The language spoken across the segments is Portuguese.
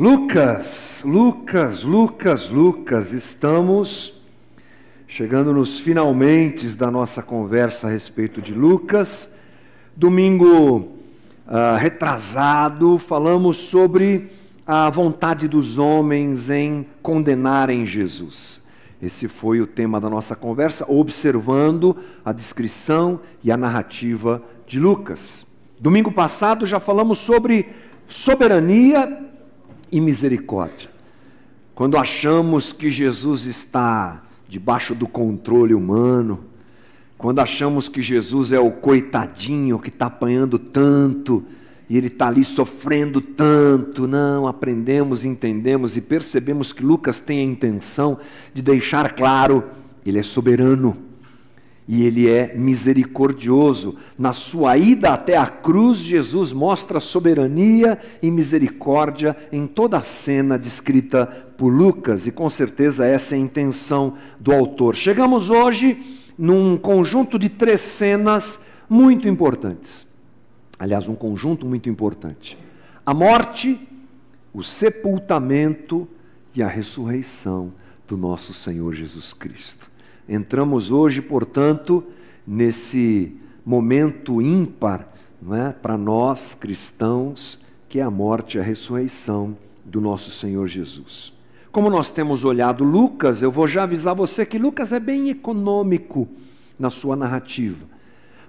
Lucas, Lucas, Lucas, Lucas, estamos chegando nos finalmente da nossa conversa a respeito de Lucas. Domingo uh, retrasado, falamos sobre a vontade dos homens em condenarem Jesus. Esse foi o tema da nossa conversa, observando a descrição e a narrativa de Lucas. Domingo passado já falamos sobre soberania e misericórdia. Quando achamos que Jesus está debaixo do controle humano, quando achamos que Jesus é o coitadinho que está apanhando tanto e ele está ali sofrendo tanto, não, aprendemos, entendemos e percebemos que Lucas tem a intenção de deixar claro: ele é soberano e ele é misericordioso. Na sua ida até a cruz, Jesus mostra soberania e misericórdia em toda a cena descrita por Lucas, e com certeza essa é a intenção do autor. Chegamos hoje num conjunto de três cenas muito importantes. Aliás, um conjunto muito importante: a morte, o sepultamento e a ressurreição do nosso Senhor Jesus Cristo. Entramos hoje, portanto, nesse momento ímpar é, para nós cristãos, que é a morte e a ressurreição do nosso Senhor Jesus. Como nós temos olhado Lucas, eu vou já avisar você que Lucas é bem econômico na sua narrativa.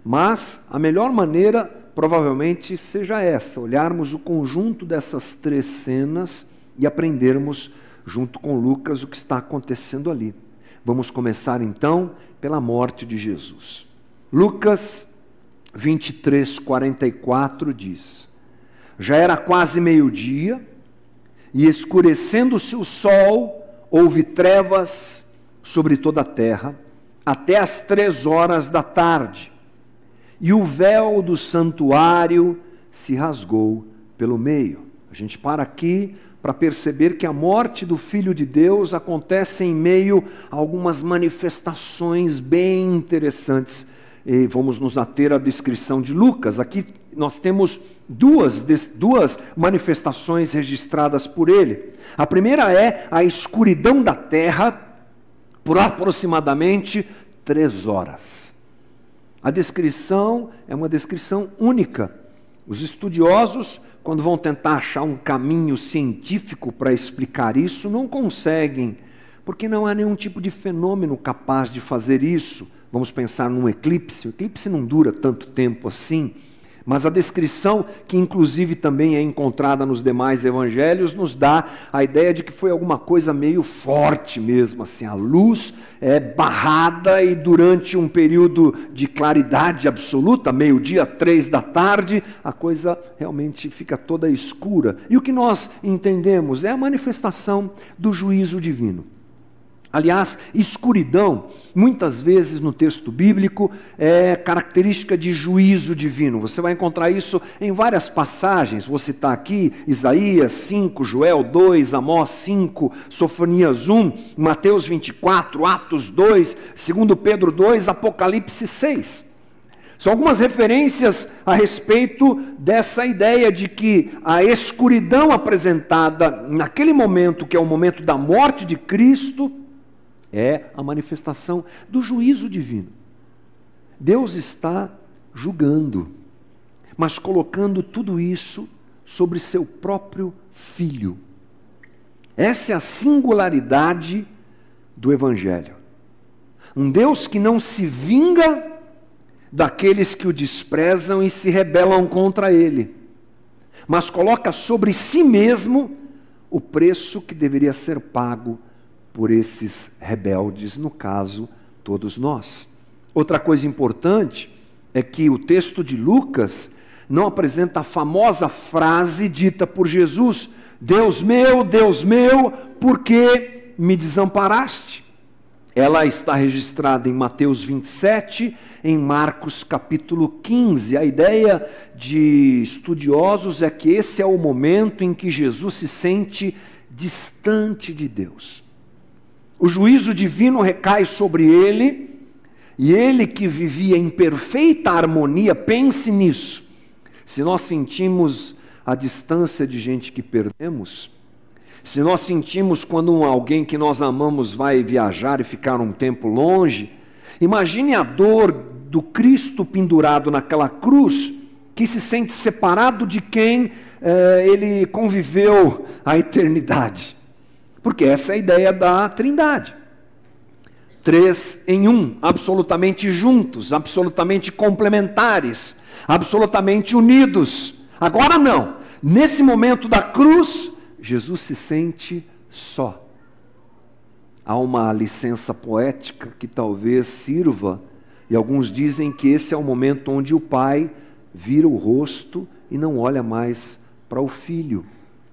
Mas a melhor maneira provavelmente seja essa: olharmos o conjunto dessas três cenas e aprendermos junto com Lucas o que está acontecendo ali. Vamos começar então pela morte de Jesus. Lucas 23, 44 diz: Já era quase meio-dia, e escurecendo-se o sol, houve trevas sobre toda a terra, até as três horas da tarde, e o véu do santuário se rasgou pelo meio. A gente para aqui para perceber que a morte do Filho de Deus acontece em meio a algumas manifestações bem interessantes. E vamos nos ater à descrição de Lucas. Aqui nós temos duas, duas manifestações registradas por ele. A primeira é a escuridão da terra por aproximadamente três horas. A descrição é uma descrição única. Os estudiosos quando vão tentar achar um caminho científico para explicar isso, não conseguem, porque não há nenhum tipo de fenômeno capaz de fazer isso. Vamos pensar num eclipse. O eclipse não dura tanto tempo assim. Mas a descrição, que inclusive também é encontrada nos demais evangelhos, nos dá a ideia de que foi alguma coisa meio forte mesmo, assim, a luz é barrada e durante um período de claridade absoluta, meio-dia, três da tarde, a coisa realmente fica toda escura. E o que nós entendemos é a manifestação do juízo divino. Aliás, escuridão, muitas vezes no texto bíblico, é característica de juízo divino. Você vai encontrar isso em várias passagens. Vou citar aqui Isaías 5, Joel 2, Amós 5, Sofonias 1, Mateus 24, Atos 2, 2 Pedro 2, Apocalipse 6. São algumas referências a respeito dessa ideia de que a escuridão apresentada naquele momento, que é o momento da morte de Cristo, é a manifestação do juízo divino. Deus está julgando, mas colocando tudo isso sobre seu próprio filho. Essa é a singularidade do Evangelho. Um Deus que não se vinga daqueles que o desprezam e se rebelam contra ele, mas coloca sobre si mesmo o preço que deveria ser pago por esses rebeldes, no caso, todos nós. Outra coisa importante é que o texto de Lucas não apresenta a famosa frase dita por Jesus: Deus meu, Deus meu, por que me desamparaste? Ela está registrada em Mateus 27, em Marcos capítulo 15. A ideia de estudiosos é que esse é o momento em que Jesus se sente distante de Deus. O juízo divino recai sobre ele, e ele que vivia em perfeita harmonia, pense nisso. Se nós sentimos a distância de gente que perdemos, Se nós sentimos quando alguém que nós amamos vai viajar e ficar um tempo longe, imagine a dor do Cristo pendurado naquela cruz, que se sente separado de quem eh, ele conviveu a eternidade. Porque essa é a ideia da Trindade. Três em um, absolutamente juntos, absolutamente complementares, absolutamente unidos. Agora não. Nesse momento da cruz, Jesus se sente só. Há uma licença poética que talvez sirva, e alguns dizem que esse é o momento onde o pai vira o rosto e não olha mais para o filho.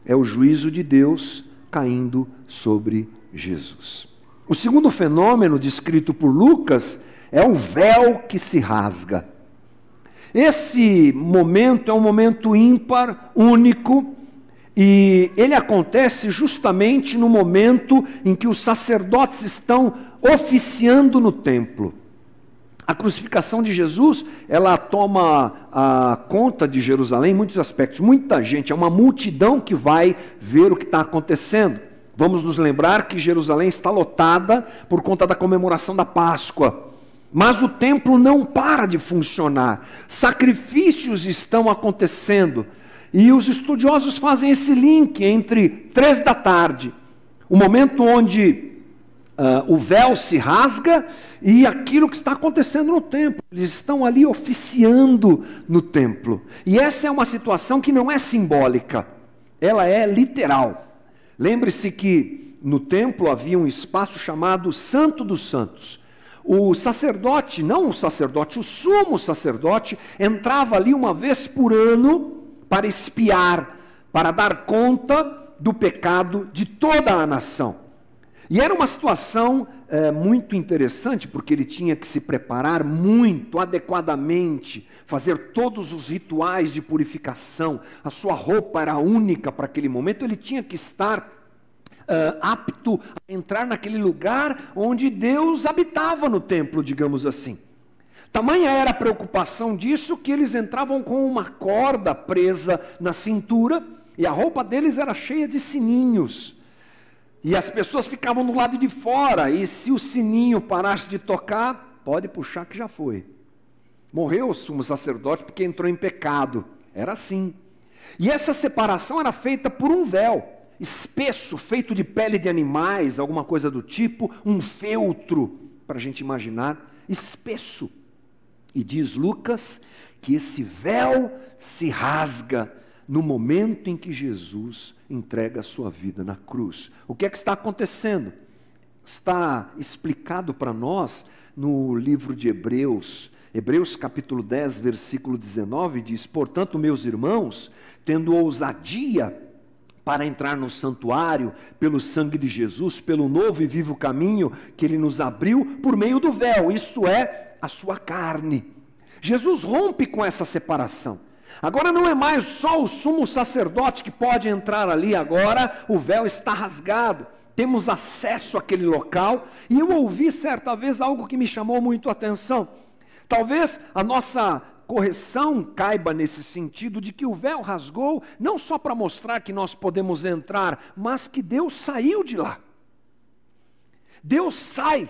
É o juízo de Deus caindo sobre Jesus. O segundo fenômeno descrito por Lucas é o véu que se rasga. Esse momento é um momento ímpar, único, e ele acontece justamente no momento em que os sacerdotes estão oficiando no templo. A crucificação de Jesus, ela toma a conta de Jerusalém em muitos aspectos. Muita gente, é uma multidão que vai ver o que está acontecendo. Vamos nos lembrar que Jerusalém está lotada por conta da comemoração da Páscoa. Mas o templo não para de funcionar. Sacrifícios estão acontecendo. E os estudiosos fazem esse link entre três da tarde, o momento onde Uh, o véu se rasga e aquilo que está acontecendo no templo. Eles estão ali oficiando no templo. E essa é uma situação que não é simbólica, ela é literal. Lembre-se que no templo havia um espaço chamado Santo dos Santos. O sacerdote, não o sacerdote, o sumo sacerdote, entrava ali uma vez por ano para espiar, para dar conta do pecado de toda a nação. E era uma situação é, muito interessante, porque ele tinha que se preparar muito adequadamente, fazer todos os rituais de purificação, a sua roupa era única para aquele momento, ele tinha que estar Uh, apto a entrar naquele lugar onde Deus habitava no templo, digamos assim. Tamanha era a preocupação disso que eles entravam com uma corda presa na cintura e a roupa deles era cheia de sininhos. E as pessoas ficavam do lado de fora, e se o sininho parasse de tocar, pode puxar que já foi. Morreu o sumo sacerdote porque entrou em pecado. Era assim. E essa separação era feita por um véu espesso, feito de pele de animais, alguma coisa do tipo, um feltro, para a gente imaginar, espesso. E diz Lucas que esse véu se rasga no momento em que Jesus entrega a sua vida na cruz. O que é que está acontecendo? Está explicado para nós no livro de Hebreus, Hebreus capítulo 10, versículo 19 diz: "Portanto, meus irmãos, tendo ousadia para entrar no santuário pelo sangue de Jesus, pelo novo e vivo caminho que ele nos abriu por meio do véu, isto é, a sua carne. Jesus rompe com essa separação. Agora não é mais só o sumo sacerdote que pode entrar ali, agora o véu está rasgado. Temos acesso àquele local, e eu ouvi certa vez algo que me chamou muito a atenção. Talvez a nossa correção caiba nesse sentido de que o véu rasgou não só para mostrar que nós podemos entrar, mas que Deus saiu de lá. Deus sai.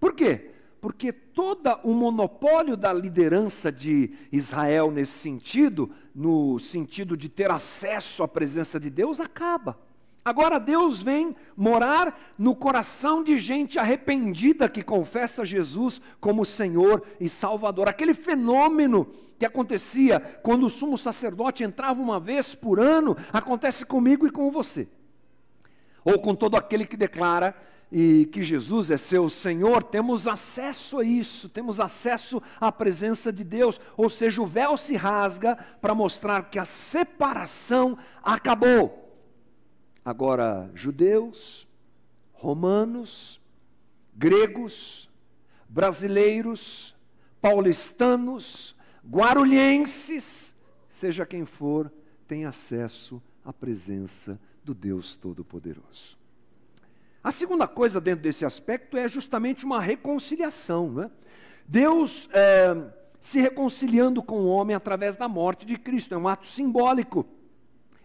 Por quê? porque todo o monopólio da liderança de Israel nesse sentido, no sentido de ter acesso à presença de Deus, acaba. Agora Deus vem morar no coração de gente arrependida que confessa Jesus como Senhor e Salvador. Aquele fenômeno que acontecia quando o sumo sacerdote entrava uma vez por ano, acontece comigo e com você. Ou com todo aquele que declara e que Jesus é seu Senhor, temos acesso a isso, temos acesso à presença de Deus, ou seja, o véu se rasga para mostrar que a separação acabou. Agora, judeus, romanos, gregos, brasileiros, paulistanos, guarulhenses, seja quem for, tem acesso à presença do Deus Todo-Poderoso. A segunda coisa dentro desse aspecto é justamente uma reconciliação. Né? Deus é, se reconciliando com o homem através da morte de Cristo, é um ato simbólico.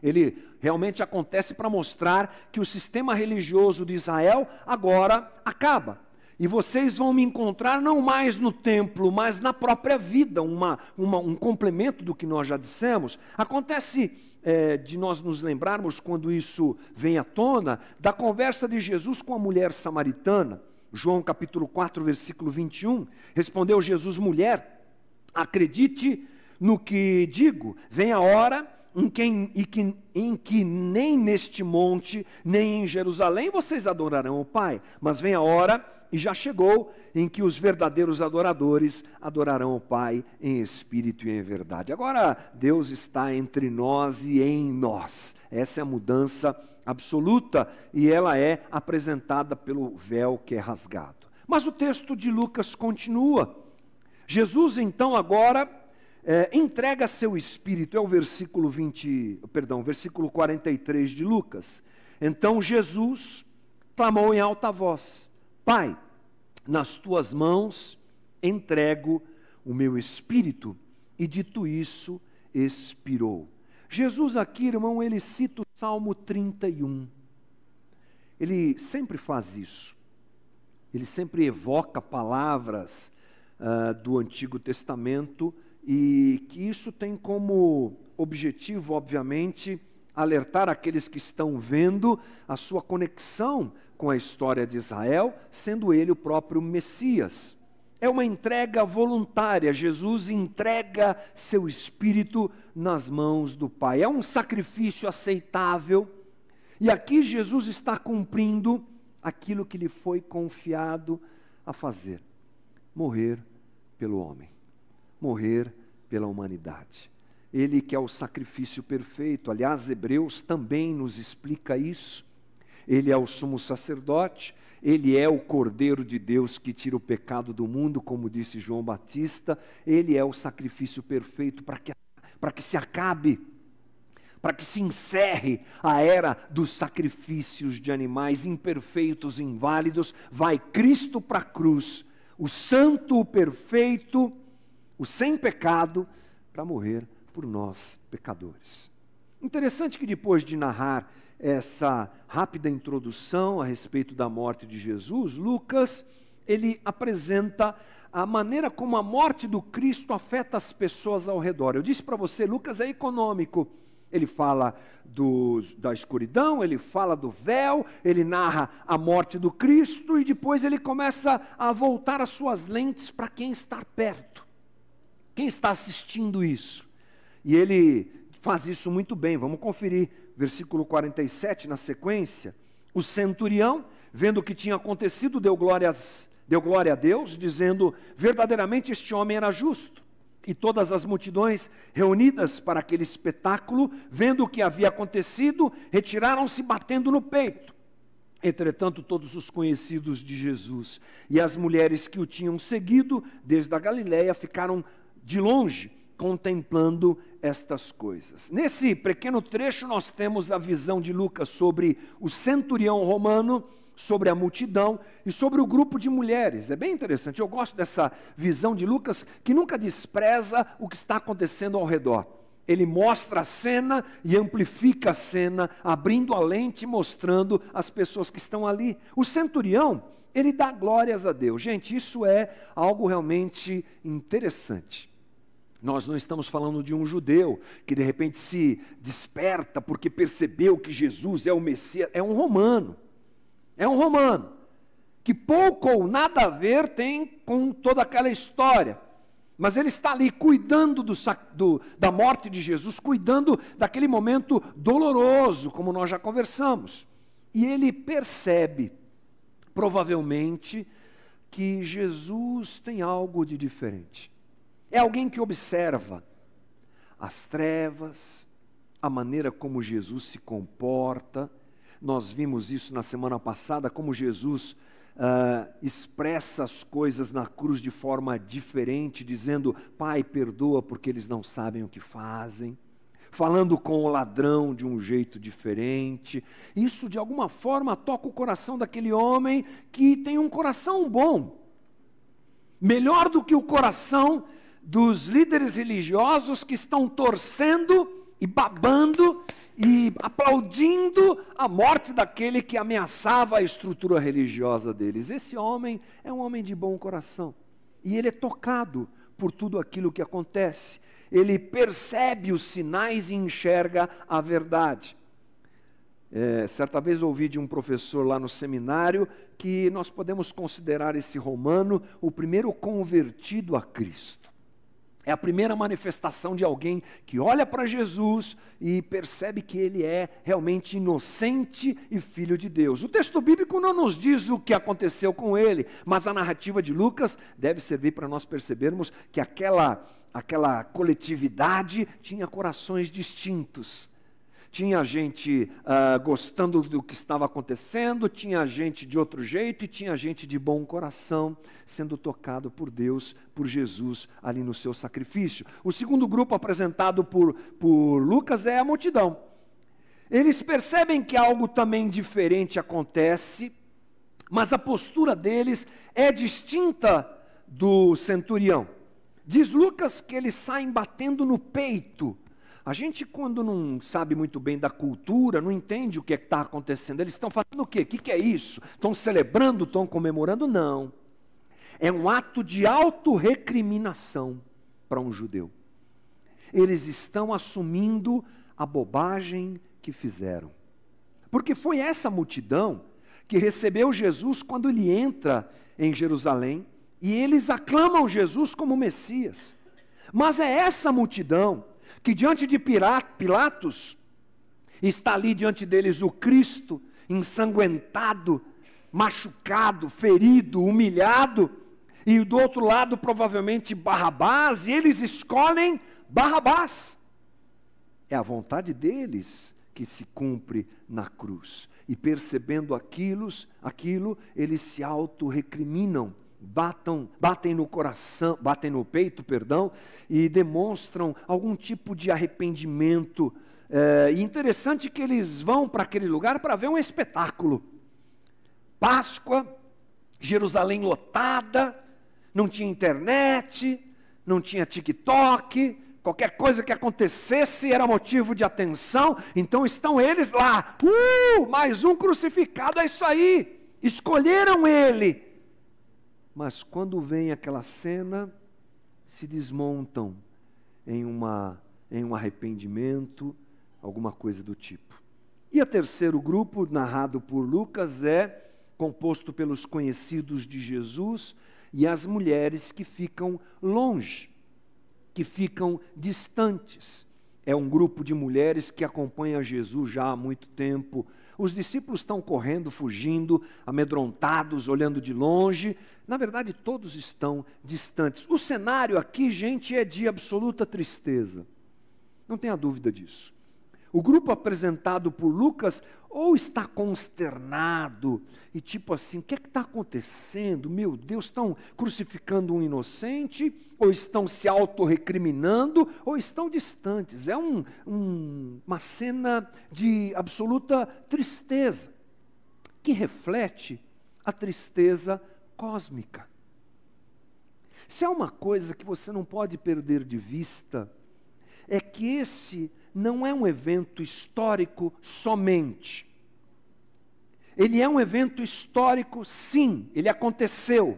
Ele realmente acontece para mostrar que o sistema religioso de Israel agora acaba. E vocês vão me encontrar não mais no templo, mas na própria vida, uma, uma, um complemento do que nós já dissemos. Acontece é, de nós nos lembrarmos, quando isso vem à tona, da conversa de Jesus com a mulher samaritana. João capítulo 4, versículo 21. Respondeu Jesus, mulher, acredite no que digo, vem a hora em que, em, que, em que nem neste monte, nem em Jerusalém vocês adorarão o Pai, mas vem a hora, e já chegou, em que os verdadeiros adoradores adorarão o Pai em espírito e em verdade. Agora, Deus está entre nós e em nós. Essa é a mudança absoluta e ela é apresentada pelo véu que é rasgado. Mas o texto de Lucas continua. Jesus, então, agora é, entrega seu espírito, é o versículo 20, perdão, versículo 43 de Lucas. Então Jesus clamou em alta voz: Pai, nas tuas mãos entrego o meu espírito. E dito isso, expirou. Jesus aqui, irmão, ele cita o Salmo 31. Ele sempre faz isso. Ele sempre evoca palavras uh, do Antigo Testamento e que isso tem como objetivo, obviamente, alertar aqueles que estão vendo a sua conexão com a história de Israel, sendo ele o próprio Messias. É uma entrega voluntária, Jesus entrega seu espírito nas mãos do Pai. É um sacrifício aceitável, e aqui Jesus está cumprindo aquilo que lhe foi confiado a fazer: morrer pelo homem morrer pela humanidade. Ele que é o sacrifício perfeito. Aliás, Hebreus também nos explica isso. Ele é o sumo sacerdote, ele é o Cordeiro de Deus que tira o pecado do mundo, como disse João Batista, ele é o sacrifício perfeito para que, que se acabe, para que se encerre a era dos sacrifícios de animais imperfeitos, inválidos. Vai Cristo para a cruz, o santo, o perfeito, o sem pecado, para morrer por nós, pecadores. Interessante que depois de narrar essa rápida introdução a respeito da morte de Jesus, Lucas ele apresenta a maneira como a morte do Cristo afeta as pessoas ao redor. Eu disse para você, Lucas é econômico. Ele fala do, da escuridão, ele fala do véu, ele narra a morte do Cristo e depois ele começa a voltar as suas lentes para quem está perto. Quem está assistindo isso? E ele faz isso muito bem. Vamos conferir versículo 47 na sequência. O centurião, vendo o que tinha acontecido, deu, glórias, deu glória a Deus, dizendo: verdadeiramente este homem era justo. E todas as multidões reunidas para aquele espetáculo, vendo o que havia acontecido, retiraram-se batendo no peito. Entretanto, todos os conhecidos de Jesus e as mulheres que o tinham seguido desde a Galiléia ficaram de longe, contemplando estas coisas. Nesse pequeno trecho, nós temos a visão de Lucas sobre o centurião romano, sobre a multidão e sobre o grupo de mulheres. É bem interessante. Eu gosto dessa visão de Lucas, que nunca despreza o que está acontecendo ao redor. Ele mostra a cena e amplifica a cena, abrindo a lente e mostrando as pessoas que estão ali. O centurião, ele dá glórias a Deus. Gente, isso é algo realmente interessante. Nós não estamos falando de um judeu que de repente se desperta porque percebeu que Jesus é o Messias, é um romano. É um romano que pouco ou nada a ver tem com toda aquela história. Mas ele está ali cuidando do, do, da morte de Jesus, cuidando daquele momento doloroso, como nós já conversamos. E ele percebe, provavelmente, que Jesus tem algo de diferente. É alguém que observa as trevas, a maneira como Jesus se comporta. Nós vimos isso na semana passada, como Jesus uh, expressa as coisas na cruz de forma diferente, dizendo: Pai, perdoa porque eles não sabem o que fazem. Falando com o ladrão de um jeito diferente. Isso, de alguma forma, toca o coração daquele homem que tem um coração bom. Melhor do que o coração dos líderes religiosos que estão torcendo e babando e aplaudindo a morte daquele que ameaçava a estrutura religiosa deles. Esse homem é um homem de bom coração e ele é tocado por tudo aquilo que acontece. Ele percebe os sinais e enxerga a verdade. É, certa vez ouvi de um professor lá no seminário que nós podemos considerar esse romano o primeiro convertido a Cristo. É a primeira manifestação de alguém que olha para Jesus e percebe que ele é realmente inocente e filho de Deus. O texto bíblico não nos diz o que aconteceu com ele, mas a narrativa de Lucas deve servir para nós percebermos que aquela, aquela coletividade tinha corações distintos tinha gente uh, gostando do que estava acontecendo, tinha gente de outro jeito e tinha gente de bom coração sendo tocado por Deus, por Jesus ali no seu sacrifício. O segundo grupo apresentado por, por Lucas é a multidão. Eles percebem que algo também diferente acontece, mas a postura deles é distinta do centurião. Diz Lucas que eles saem batendo no peito a gente, quando não sabe muito bem da cultura, não entende o que é está acontecendo. Eles estão fazendo o quê? O que, que é isso? Estão celebrando, estão comemorando? Não. É um ato de autorrecriminação para um judeu. Eles estão assumindo a bobagem que fizeram. Porque foi essa multidão que recebeu Jesus quando ele entra em Jerusalém e eles aclamam Jesus como Messias. Mas é essa multidão que diante de Pilatos está ali diante deles o Cristo ensanguentado, machucado, ferido, humilhado, e do outro lado provavelmente Barrabás, e eles escolhem Barrabás. É a vontade deles que se cumpre na cruz. E percebendo aquilo, aquilo eles se auto-recriminam batam, batem no coração, batem no peito, perdão, e demonstram algum tipo de arrependimento. É, e interessante que eles vão para aquele lugar para ver um espetáculo. Páscoa, Jerusalém lotada, não tinha internet, não tinha TikTok, qualquer coisa que acontecesse era motivo de atenção, então estão eles lá, uh, mais um crucificado, é isso aí, escolheram ele mas quando vem aquela cena, se desmontam em, uma, em um arrependimento, alguma coisa do tipo. E o terceiro grupo, narrado por Lucas, é composto pelos conhecidos de Jesus e as mulheres que ficam longe, que ficam distantes. É um grupo de mulheres que acompanha Jesus já há muito tempo, os discípulos estão correndo, fugindo, amedrontados, olhando de longe. Na verdade, todos estão distantes. O cenário aqui, gente, é de absoluta tristeza. Não tenha dúvida disso. O grupo apresentado por Lucas ou está consternado e tipo assim, o que é está acontecendo? Meu Deus, estão crucificando um inocente, ou estão se autorrecriminando, ou estão distantes. É um, um, uma cena de absoluta tristeza, que reflete a tristeza cósmica. Se há uma coisa que você não pode perder de vista, é que esse não é um evento histórico somente. Ele é um evento histórico, sim, ele aconteceu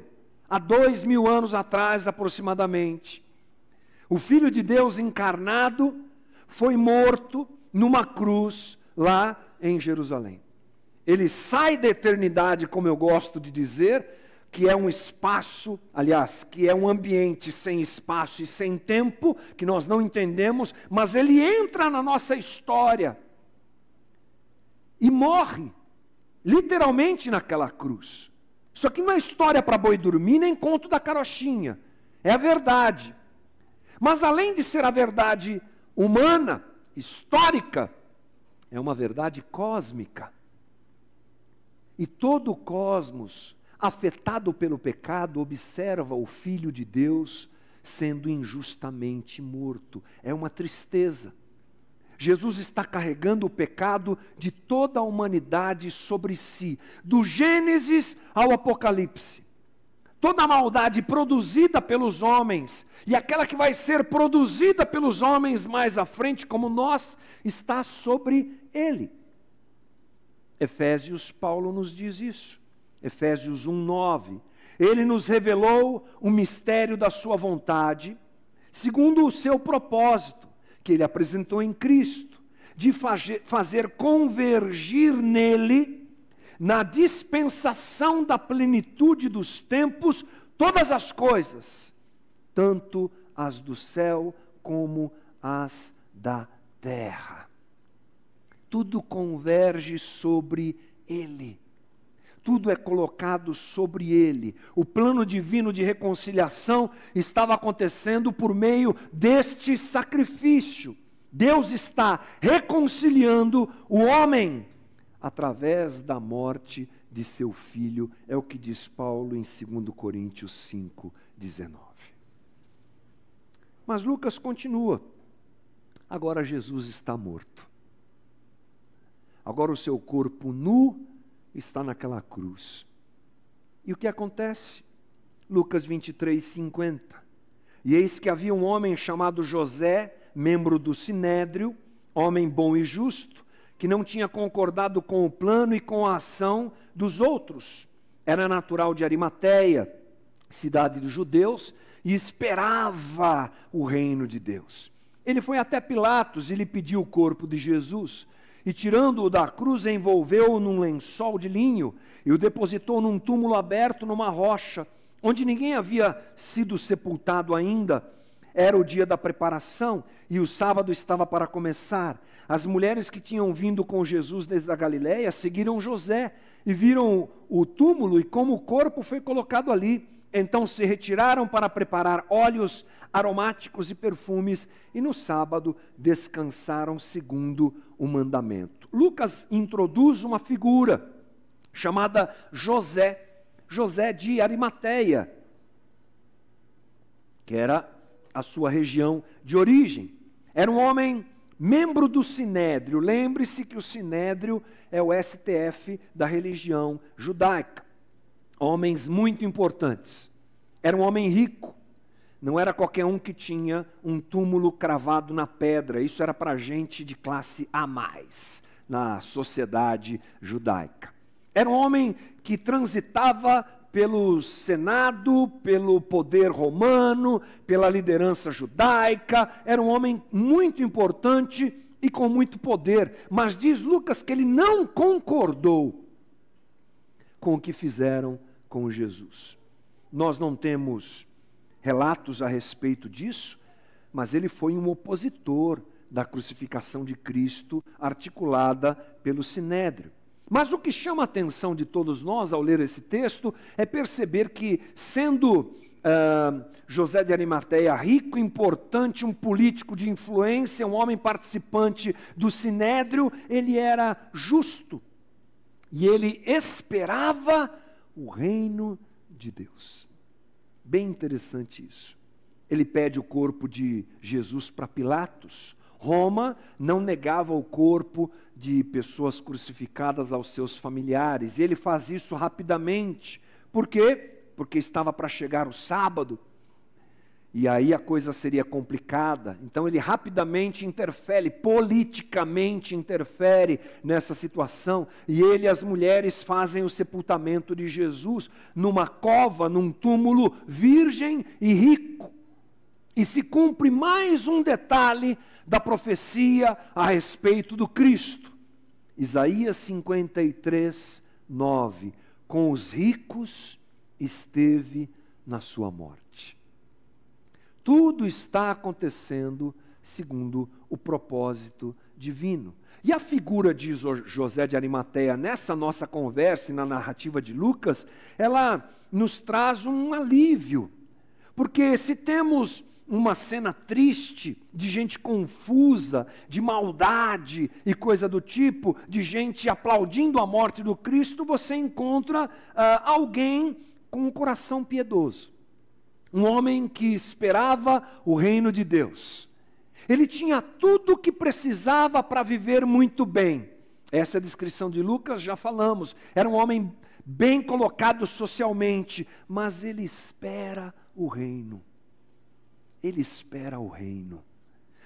há dois mil anos atrás aproximadamente. O Filho de Deus encarnado foi morto numa cruz lá em Jerusalém. Ele sai da eternidade, como eu gosto de dizer, que é um espaço, aliás, que é um ambiente sem espaço e sem tempo, que nós não entendemos, mas ele entra na nossa história e morre, literalmente naquela cruz. Isso aqui não é história para boi dormir, nem conto da carochinha, é a verdade. Mas além de ser a verdade humana, histórica, é uma verdade cósmica. E todo o cosmos afetado pelo pecado, observa o Filho de Deus sendo injustamente morto. É uma tristeza. Jesus está carregando o pecado de toda a humanidade sobre si, do Gênesis ao Apocalipse. toda a maldade produzida pelos homens e aquela que vai ser produzida pelos homens mais à frente, como nós, está sobre ele. Efésios, Paulo nos diz isso. Efésios 1:9. Ele nos revelou o mistério da sua vontade, segundo o seu propósito, que ele apresentou em Cristo, de fazer convergir nele, na dispensação da plenitude dos tempos, todas as coisas, tanto as do céu como as da terra. Tudo converge sobre ele tudo é colocado sobre ele. O plano divino de reconciliação estava acontecendo por meio deste sacrifício. Deus está reconciliando o homem através da morte de seu filho, é o que diz Paulo em 2 Coríntios 5, 19. Mas Lucas continua. Agora Jesus está morto. Agora o seu corpo nu está naquela cruz. E o que acontece? Lucas 23, 50. E eis que havia um homem chamado José, membro do sinédrio, homem bom e justo, que não tinha concordado com o plano e com a ação dos outros. Era natural de Arimateia, cidade dos judeus, e esperava o reino de Deus. Ele foi até Pilatos e lhe pediu o corpo de Jesus e tirando-o da cruz, envolveu-o num lençol de linho e o depositou num túmulo aberto numa rocha, onde ninguém havia sido sepultado ainda. Era o dia da preparação e o sábado estava para começar. As mulheres que tinham vindo com Jesus desde a Galiléia seguiram José e viram o túmulo e como o corpo foi colocado ali. Então se retiraram para preparar óleos aromáticos e perfumes, e no sábado descansaram segundo o mandamento. Lucas introduz uma figura chamada José, José de Arimateia, que era a sua região de origem. Era um homem membro do Sinédrio. Lembre-se que o Sinédrio é o STF da religião judaica homens muito importantes. Era um homem rico, não era qualquer um que tinha um túmulo cravado na pedra, isso era para gente de classe A mais na sociedade judaica. Era um homem que transitava pelo Senado, pelo poder romano, pela liderança judaica, era um homem muito importante e com muito poder, mas diz Lucas que ele não concordou com o que fizeram com Jesus. Nós não temos relatos a respeito disso, mas ele foi um opositor da crucificação de Cristo articulada pelo Sinédrio. Mas o que chama a atenção de todos nós ao ler esse texto é perceber que, sendo uh, José de Arimateia rico, importante, um político de influência, um homem participante do Sinédrio, ele era justo. E ele esperava o reino de Deus. Bem interessante isso. Ele pede o corpo de Jesus para Pilatos. Roma não negava o corpo de pessoas crucificadas aos seus familiares. E ele faz isso rapidamente. Por quê? Porque estava para chegar o sábado e aí a coisa seria complicada. Então ele rapidamente interfere, politicamente interfere nessa situação. E ele e as mulheres fazem o sepultamento de Jesus numa cova, num túmulo virgem e rico. E se cumpre mais um detalhe da profecia a respeito do Cristo. Isaías 53, 9. Com os ricos esteve na sua morte. Tudo está acontecendo segundo o propósito divino. E a figura de José de Arimateia nessa nossa conversa e na narrativa de Lucas, ela nos traz um alívio. Porque se temos uma cena triste, de gente confusa, de maldade e coisa do tipo, de gente aplaudindo a morte do Cristo, você encontra uh, alguém com um coração piedoso um homem que esperava o reino de Deus. Ele tinha tudo o que precisava para viver muito bem. Essa é a descrição de Lucas, já falamos. Era um homem bem colocado socialmente, mas ele espera o reino. Ele espera o reino.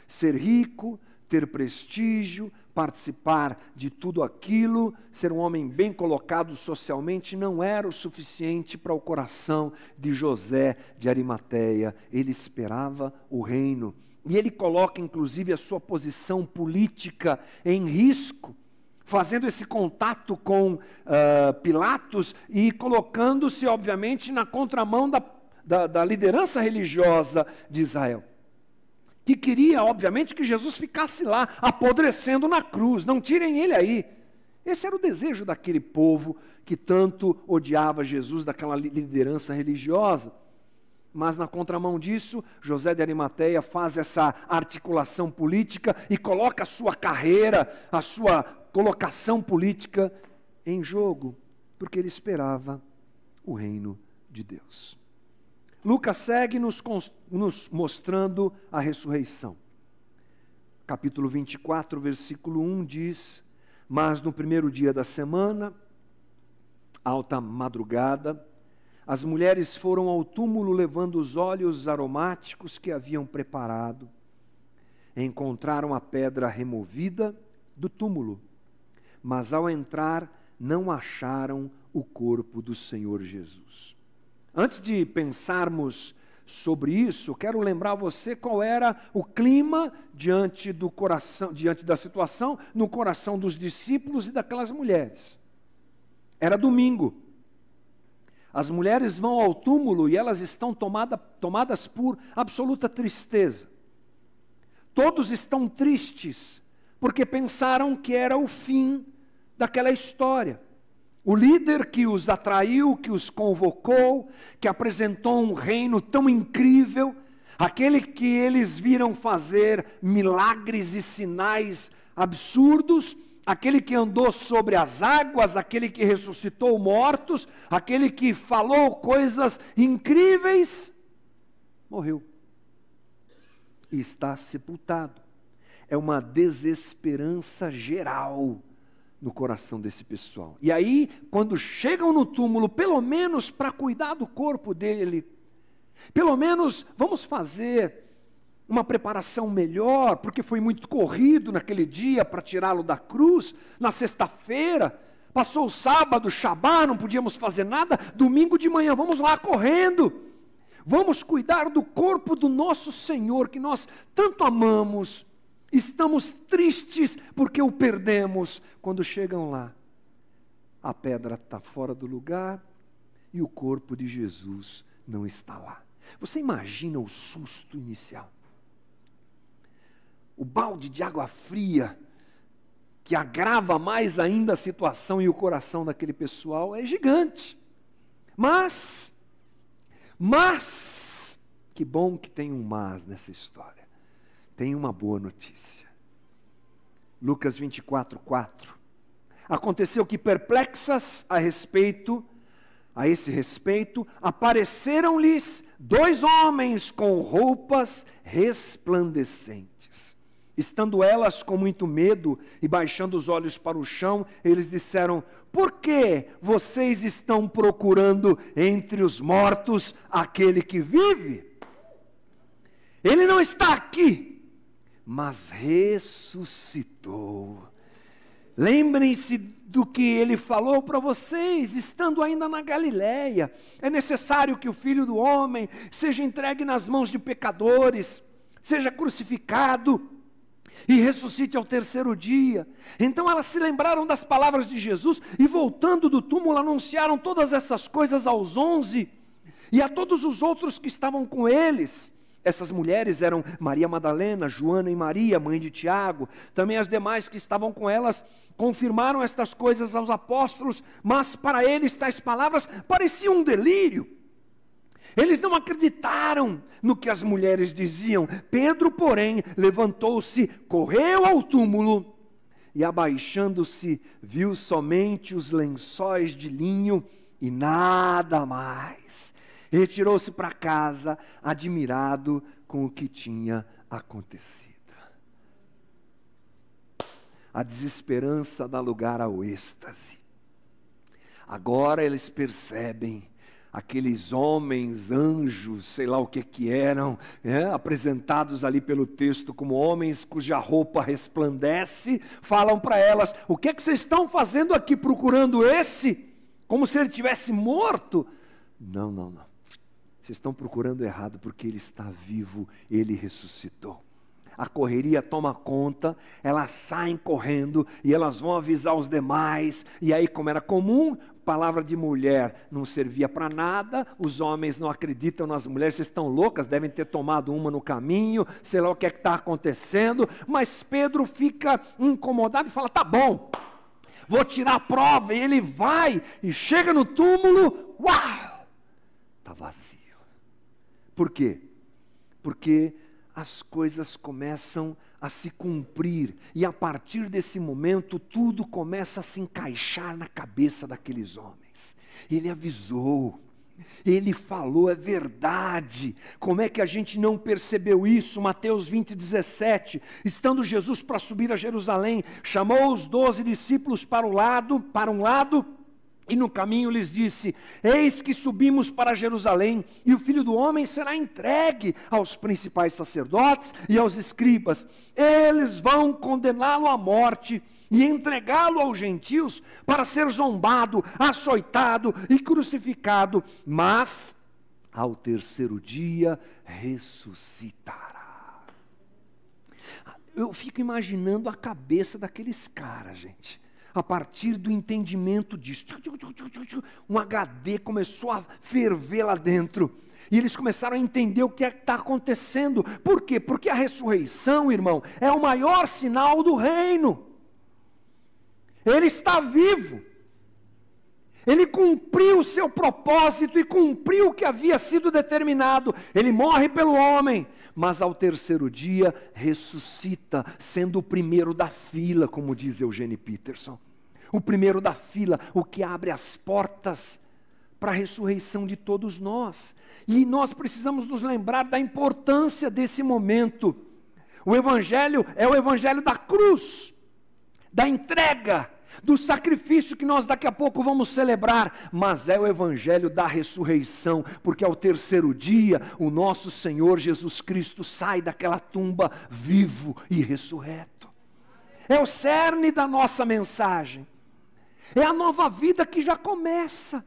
Ser rico, ter prestígio, participar de tudo aquilo, ser um homem bem colocado socialmente, não era o suficiente para o coração de José de Arimateia. Ele esperava o reino. E ele coloca, inclusive, a sua posição política em risco fazendo esse contato com uh, Pilatos e colocando-se, obviamente, na contramão da, da, da liderança religiosa de Israel que queria, obviamente, que Jesus ficasse lá, apodrecendo na cruz, não tirem ele aí. Esse era o desejo daquele povo que tanto odiava Jesus, daquela liderança religiosa. Mas na contramão disso, José de Arimateia faz essa articulação política e coloca a sua carreira, a sua colocação política em jogo, porque ele esperava o reino de Deus. Lucas segue nos, nos mostrando a ressurreição. Capítulo 24, versículo 1 diz: Mas no primeiro dia da semana, alta madrugada, as mulheres foram ao túmulo levando os óleos aromáticos que haviam preparado. Encontraram a pedra removida do túmulo, mas ao entrar não acharam o corpo do Senhor Jesus. Antes de pensarmos sobre isso, quero lembrar você qual era o clima diante do coração, diante da situação no coração dos discípulos e daquelas mulheres. Era domingo. As mulheres vão ao túmulo e elas estão tomada, tomadas por absoluta tristeza. Todos estão tristes porque pensaram que era o fim daquela história. O líder que os atraiu, que os convocou, que apresentou um reino tão incrível, aquele que eles viram fazer milagres e sinais absurdos, aquele que andou sobre as águas, aquele que ressuscitou mortos, aquele que falou coisas incríveis, morreu e está sepultado. É uma desesperança geral no coração desse pessoal. E aí, quando chegam no túmulo, pelo menos para cuidar do corpo dele, pelo menos vamos fazer uma preparação melhor, porque foi muito corrido naquele dia para tirá-lo da cruz, na sexta-feira, passou o sábado, Shabá, não podíamos fazer nada, domingo de manhã, vamos lá correndo, vamos cuidar do corpo do nosso Senhor, que nós tanto amamos, Estamos tristes porque o perdemos. Quando chegam lá, a pedra está fora do lugar e o corpo de Jesus não está lá. Você imagina o susto inicial? O balde de água fria que agrava mais ainda a situação e o coração daquele pessoal é gigante. Mas, mas, que bom que tem um mas nessa história tem uma boa notícia. Lucas 24, 4. Aconteceu que perplexas a respeito, a esse respeito, apareceram-lhes dois homens com roupas resplandecentes. Estando elas com muito medo e baixando os olhos para o chão, eles disseram: Por que vocês estão procurando entre os mortos aquele que vive? Ele não está aqui, mas ressuscitou. Lembrem-se do que ele falou para vocês, estando ainda na Galiléia. É necessário que o filho do homem seja entregue nas mãos de pecadores, seja crucificado e ressuscite ao terceiro dia. Então elas se lembraram das palavras de Jesus e, voltando do túmulo, anunciaram todas essas coisas aos onze e a todos os outros que estavam com eles. Essas mulheres eram Maria Madalena, Joana e Maria, mãe de Tiago. Também as demais que estavam com elas confirmaram estas coisas aos apóstolos, mas para eles tais palavras pareciam um delírio. Eles não acreditaram no que as mulheres diziam. Pedro, porém, levantou-se, correu ao túmulo e, abaixando-se, viu somente os lençóis de linho e nada mais retirou-se para casa, admirado com o que tinha acontecido. a desesperança dá lugar ao êxtase. Agora eles percebem aqueles homens, anjos, sei lá o que que eram, é, apresentados ali pelo texto como homens cuja roupa resplandece, falam para elas: o que é que vocês estão fazendo aqui procurando esse? Como se ele tivesse morto? Não, não, não. Vocês estão procurando errado porque ele está vivo, ele ressuscitou a correria toma conta, elas saem correndo e elas vão avisar os demais. E aí, como era comum, palavra de mulher não servia para nada, os homens não acreditam nas mulheres, vocês estão loucas, devem ter tomado uma no caminho, sei lá o que é está acontecendo. Mas Pedro fica incomodado e fala: tá bom, vou tirar a prova. E ele vai e chega no túmulo, uau, está vazio. Por quê? Porque as coisas começam a se cumprir, e a partir desse momento tudo começa a se encaixar na cabeça daqueles homens. Ele avisou, ele falou, é verdade. Como é que a gente não percebeu isso? Mateus 20, 17. Estando Jesus para subir a Jerusalém, chamou os doze discípulos para o lado, para um lado, e no caminho lhes disse: Eis que subimos para Jerusalém, e o filho do homem será entregue aos principais sacerdotes e aos escribas. Eles vão condená-lo à morte e entregá-lo aos gentios para ser zombado, açoitado e crucificado, mas ao terceiro dia ressuscitará. Eu fico imaginando a cabeça daqueles caras, gente a partir do entendimento disso. Um HD começou a ferver lá dentro. E eles começaram a entender o que é está acontecendo. Por quê? Porque a ressurreição, irmão, é o maior sinal do reino. Ele está vivo. Ele cumpriu o seu propósito e cumpriu o que havia sido determinado. Ele morre pelo homem, mas ao terceiro dia ressuscita, sendo o primeiro da fila, como diz Eugênio Peterson. O primeiro da fila, o que abre as portas para a ressurreição de todos nós. E nós precisamos nos lembrar da importância desse momento. O Evangelho é o Evangelho da cruz, da entrega do sacrifício que nós daqui a pouco vamos celebrar, mas é o evangelho da ressurreição, porque ao terceiro dia o nosso Senhor Jesus Cristo sai daquela tumba vivo e ressurreto. É o cerne da nossa mensagem. É a nova vida que já começa.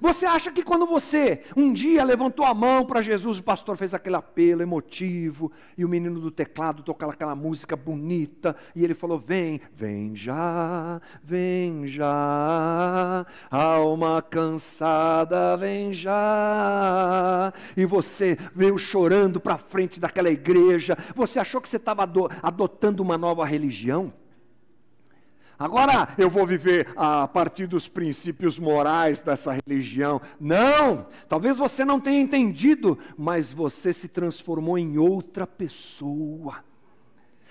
Você acha que quando você um dia levantou a mão para Jesus, o pastor fez aquele apelo emotivo, e o menino do teclado tocou aquela música bonita, e ele falou: Vem, vem já, vem já, alma cansada, vem já. E você veio chorando para frente daquela igreja, você achou que você estava adotando uma nova religião? Agora eu vou viver a partir dos princípios morais dessa religião. Não! Talvez você não tenha entendido, mas você se transformou em outra pessoa.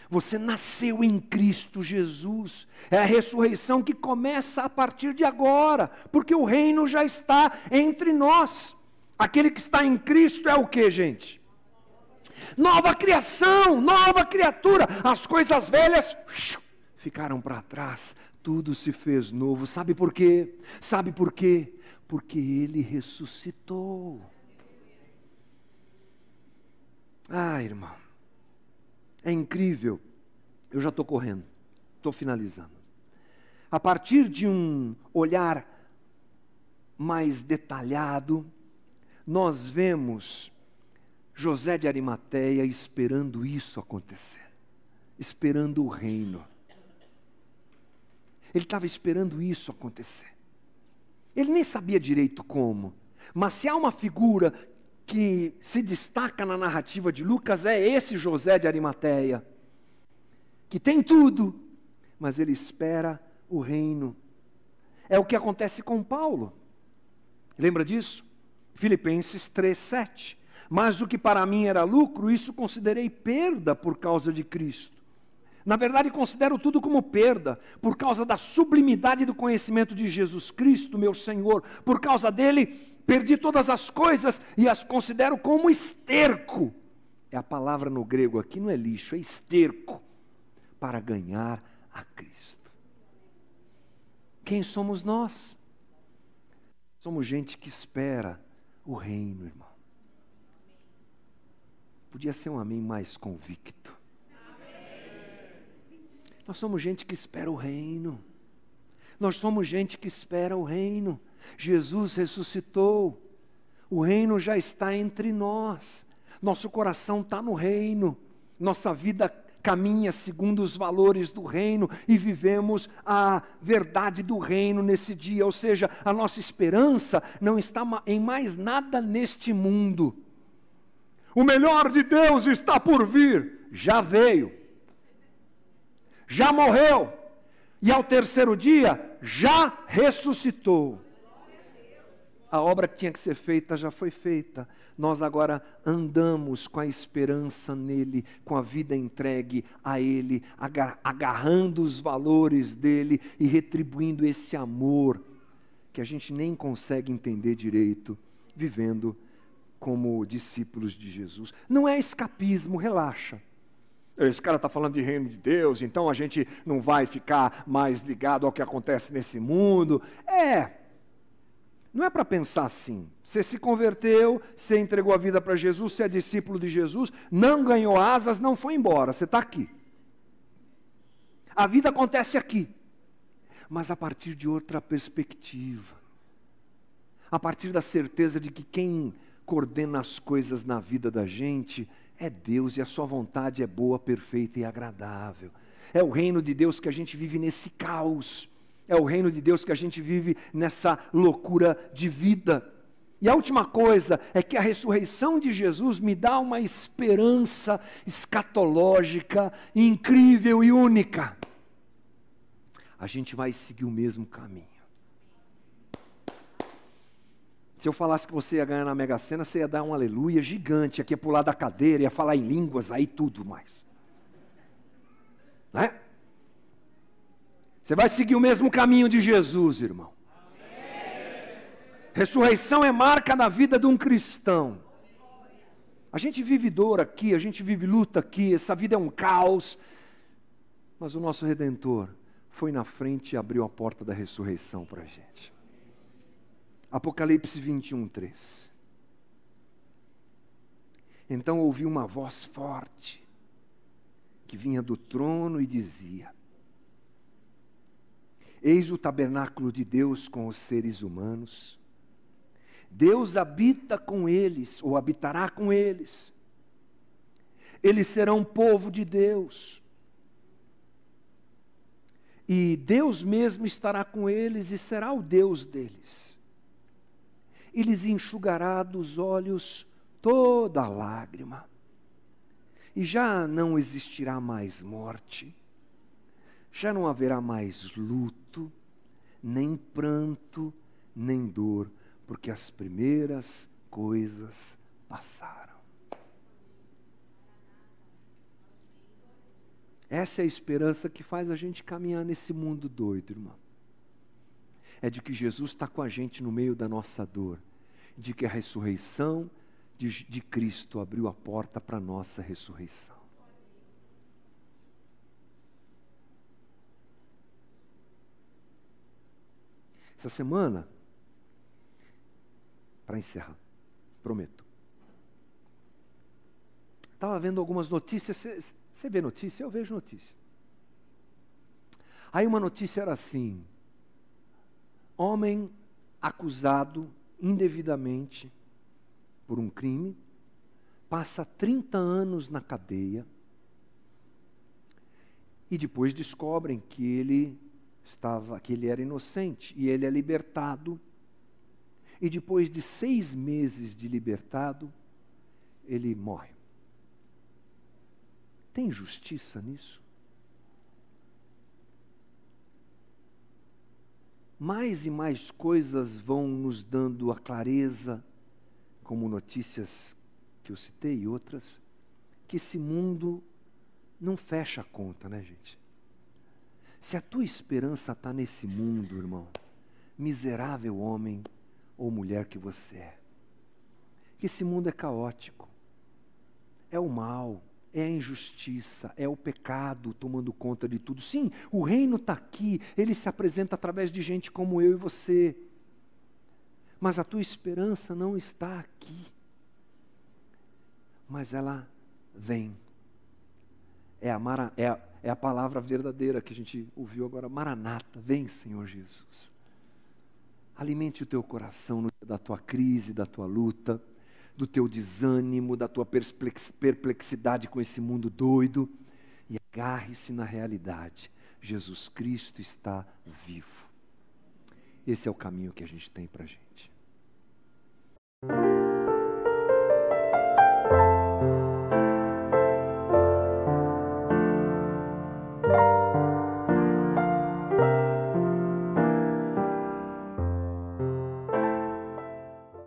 Você nasceu em Cristo Jesus. É a ressurreição que começa a partir de agora, porque o reino já está entre nós. Aquele que está em Cristo é o que, gente? Nova criação, nova criatura. As coisas velhas ficaram para trás, tudo se fez novo. Sabe por quê? Sabe por quê? Porque ele ressuscitou. Ah, irmão, é incrível. Eu já estou correndo, estou finalizando. A partir de um olhar mais detalhado, nós vemos José de Arimateia esperando isso acontecer, esperando o reino. Ele estava esperando isso acontecer. Ele nem sabia direito como, mas se há uma figura que se destaca na narrativa de Lucas, é esse José de Arimateia, que tem tudo, mas ele espera o reino. É o que acontece com Paulo. Lembra disso? Filipenses 3:7. Mas o que para mim era lucro, isso considerei perda por causa de Cristo. Na verdade, considero tudo como perda, por causa da sublimidade do conhecimento de Jesus Cristo, meu Senhor. Por causa dele, perdi todas as coisas e as considero como esterco. É a palavra no grego aqui, não é lixo, é esterco. Para ganhar a Cristo. Quem somos nós? Somos gente que espera o reino, irmão. Podia ser um amém mais convicto. Nós somos gente que espera o reino. Nós somos gente que espera o reino. Jesus ressuscitou. O reino já está entre nós. Nosso coração está no reino. Nossa vida caminha segundo os valores do reino e vivemos a verdade do reino nesse dia. Ou seja, a nossa esperança não está em mais nada neste mundo. O melhor de Deus está por vir. Já veio. Já morreu. E ao terceiro dia, já ressuscitou. A obra que tinha que ser feita já foi feita. Nós agora andamos com a esperança nele, com a vida entregue a ele, agarrando os valores dele e retribuindo esse amor que a gente nem consegue entender direito, vivendo como discípulos de Jesus. Não é escapismo, relaxa. Esse cara está falando de reino de Deus, então a gente não vai ficar mais ligado ao que acontece nesse mundo. É, não é para pensar assim. Você se converteu, você entregou a vida para Jesus, você é discípulo de Jesus, não ganhou asas, não foi embora, você está aqui. A vida acontece aqui, mas a partir de outra perspectiva. A partir da certeza de que quem coordena as coisas na vida da gente é Deus e a sua vontade é boa, perfeita e agradável. É o reino de Deus que a gente vive nesse caos é o reino de Deus que a gente vive nessa loucura de vida. E a última coisa é que a ressurreição de Jesus me dá uma esperança escatológica incrível e única. A gente vai seguir o mesmo caminho. Se eu falasse que você ia ganhar na Mega Sena, você ia dar um aleluia gigante, aqui ia pular da cadeira, ia falar em línguas, aí tudo mais. Né? Você vai seguir o mesmo caminho de Jesus, irmão. Ressurreição é marca na vida de um cristão. A gente vive dor aqui, a gente vive luta aqui, essa vida é um caos. Mas o nosso Redentor foi na frente e abriu a porta da ressurreição para a gente. Apocalipse 21, 3. Então ouvi uma voz forte que vinha do trono e dizia: Eis o tabernáculo de Deus com os seres humanos. Deus habita com eles, ou habitará com eles. Eles serão povo de Deus. E Deus mesmo estará com eles e será o Deus deles. E lhes enxugará dos olhos toda lágrima. E já não existirá mais morte já não haverá mais luto, nem pranto, nem dor, porque as primeiras coisas passaram. Essa é a esperança que faz a gente caminhar nesse mundo doido, irmão. É de que Jesus está com a gente no meio da nossa dor, de que a ressurreição de, de Cristo abriu a porta para a nossa ressurreição. Essa semana, para encerrar, prometo. Estava vendo algumas notícias. Você vê notícia? Eu vejo notícia. Aí uma notícia era assim: homem acusado indevidamente por um crime, passa 30 anos na cadeia e depois descobrem que ele estava que ele era inocente e ele é libertado. E depois de seis meses de libertado, ele morre. Tem justiça nisso? Mais e mais coisas vão nos dando a clareza, como notícias que eu citei e outras, que esse mundo não fecha a conta, né, gente? Se a tua esperança está nesse mundo, irmão, miserável homem ou mulher que você é, que esse mundo é caótico, é o mal, é a injustiça, é o pecado tomando conta de tudo. Sim, o reino está aqui, ele se apresenta através de gente como eu e você. Mas a tua esperança não está aqui. Mas ela vem. É a, mara, é, a, é a palavra verdadeira que a gente ouviu agora. Maranata, vem, Senhor Jesus. Alimente o teu coração no dia da tua crise, da tua luta do teu desânimo, da tua perplexidade com esse mundo doido e agarre-se na realidade. Jesus Cristo está vivo. Esse é o caminho que a gente tem para a gente.